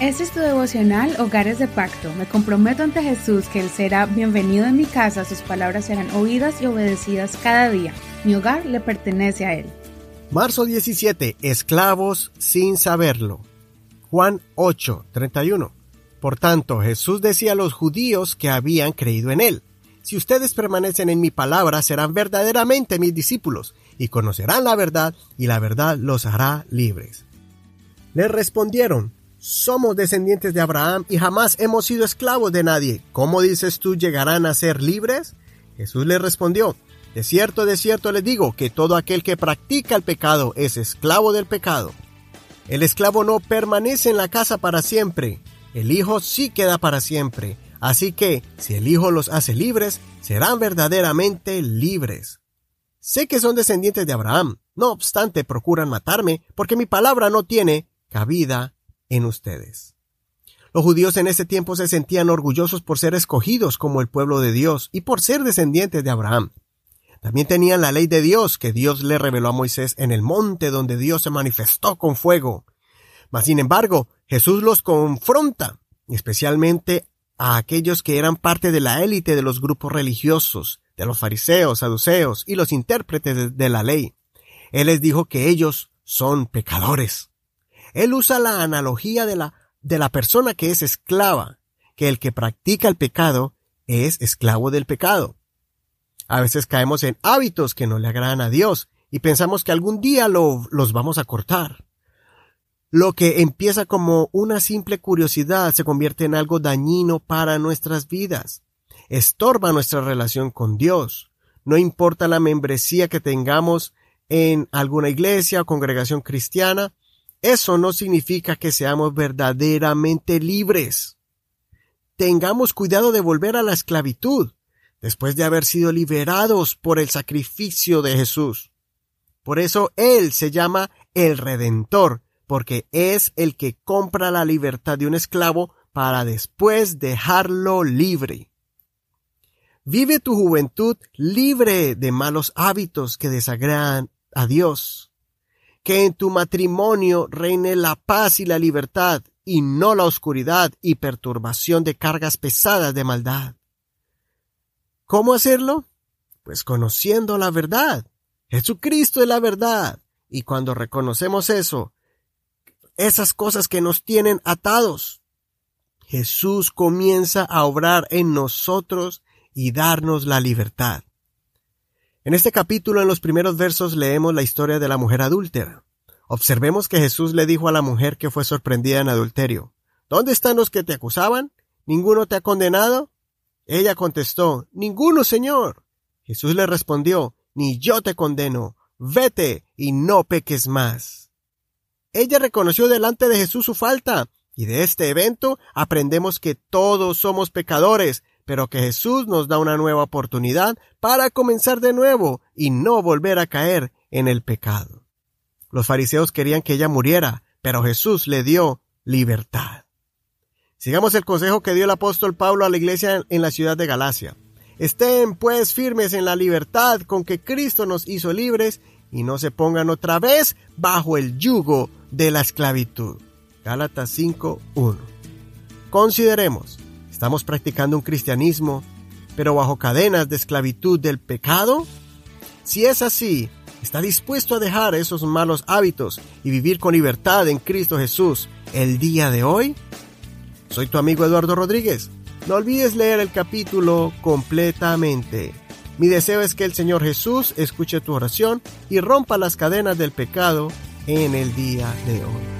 Este es tu devocional Hogares de Pacto. Me comprometo ante Jesús que Él será bienvenido en mi casa, sus palabras serán oídas y obedecidas cada día. Mi hogar le pertenece a Él. Marzo 17. Esclavos sin saberlo. Juan 8, 31. Por tanto, Jesús decía a los judíos que habían creído en Él. Si ustedes permanecen en mi palabra, serán verdaderamente mis discípulos, y conocerán la verdad, y la verdad los hará libres. Le respondieron, somos descendientes de Abraham y jamás hemos sido esclavos de nadie. ¿Cómo dices tú llegarán a ser libres? Jesús le respondió, de cierto, de cierto les digo que todo aquel que practica el pecado es esclavo del pecado. El esclavo no permanece en la casa para siempre, el Hijo sí queda para siempre. Así que, si el Hijo los hace libres, serán verdaderamente libres. Sé que son descendientes de Abraham, no obstante procuran matarme, porque mi palabra no tiene cabida en ustedes. Los judíos en ese tiempo se sentían orgullosos por ser escogidos como el pueblo de Dios y por ser descendientes de Abraham. También tenían la ley de Dios que Dios le reveló a Moisés en el monte donde Dios se manifestó con fuego. Mas sin embargo, Jesús los confronta, especialmente a aquellos que eran parte de la élite de los grupos religiosos, de los fariseos, saduceos y los intérpretes de la ley. Él les dijo que ellos son pecadores. Él usa la analogía de la, de la persona que es esclava, que el que practica el pecado es esclavo del pecado. A veces caemos en hábitos que no le agradan a Dios y pensamos que algún día lo, los vamos a cortar. Lo que empieza como una simple curiosidad se convierte en algo dañino para nuestras vidas. Estorba nuestra relación con Dios. No importa la membresía que tengamos en alguna iglesia o congregación cristiana, eso no significa que seamos verdaderamente libres. Tengamos cuidado de volver a la esclavitud, después de haber sido liberados por el sacrificio de Jesús. Por eso Él se llama el Redentor, porque es el que compra la libertad de un esclavo para después dejarlo libre. Vive tu juventud libre de malos hábitos que desagradan a Dios que en tu matrimonio reine la paz y la libertad, y no la oscuridad y perturbación de cargas pesadas de maldad. ¿Cómo hacerlo? Pues conociendo la verdad. Jesucristo es la verdad. Y cuando reconocemos eso, esas cosas que nos tienen atados, Jesús comienza a obrar en nosotros y darnos la libertad. En este capítulo, en los primeros versos, leemos la historia de la mujer adúltera. Observemos que Jesús le dijo a la mujer que fue sorprendida en adulterio, ¿Dónde están los que te acusaban? ¿Ninguno te ha condenado? Ella contestó, Ninguno, Señor. Jesús le respondió, Ni yo te condeno, vete y no peques más. Ella reconoció delante de Jesús su falta, y de este evento aprendemos que todos somos pecadores, pero que Jesús nos da una nueva oportunidad para comenzar de nuevo y no volver a caer en el pecado. Los fariseos querían que ella muriera, pero Jesús le dio libertad. Sigamos el consejo que dio el apóstol Pablo a la iglesia en la ciudad de Galacia. Estén pues firmes en la libertad con que Cristo nos hizo libres y no se pongan otra vez bajo el yugo de la esclavitud. Gálatas 5.1. Consideremos, ¿Estamos practicando un cristianismo, pero bajo cadenas de esclavitud del pecado? Si es así, ¿está dispuesto a dejar esos malos hábitos y vivir con libertad en Cristo Jesús el día de hoy? Soy tu amigo Eduardo Rodríguez. No olvides leer el capítulo completamente. Mi deseo es que el Señor Jesús escuche tu oración y rompa las cadenas del pecado en el día de hoy.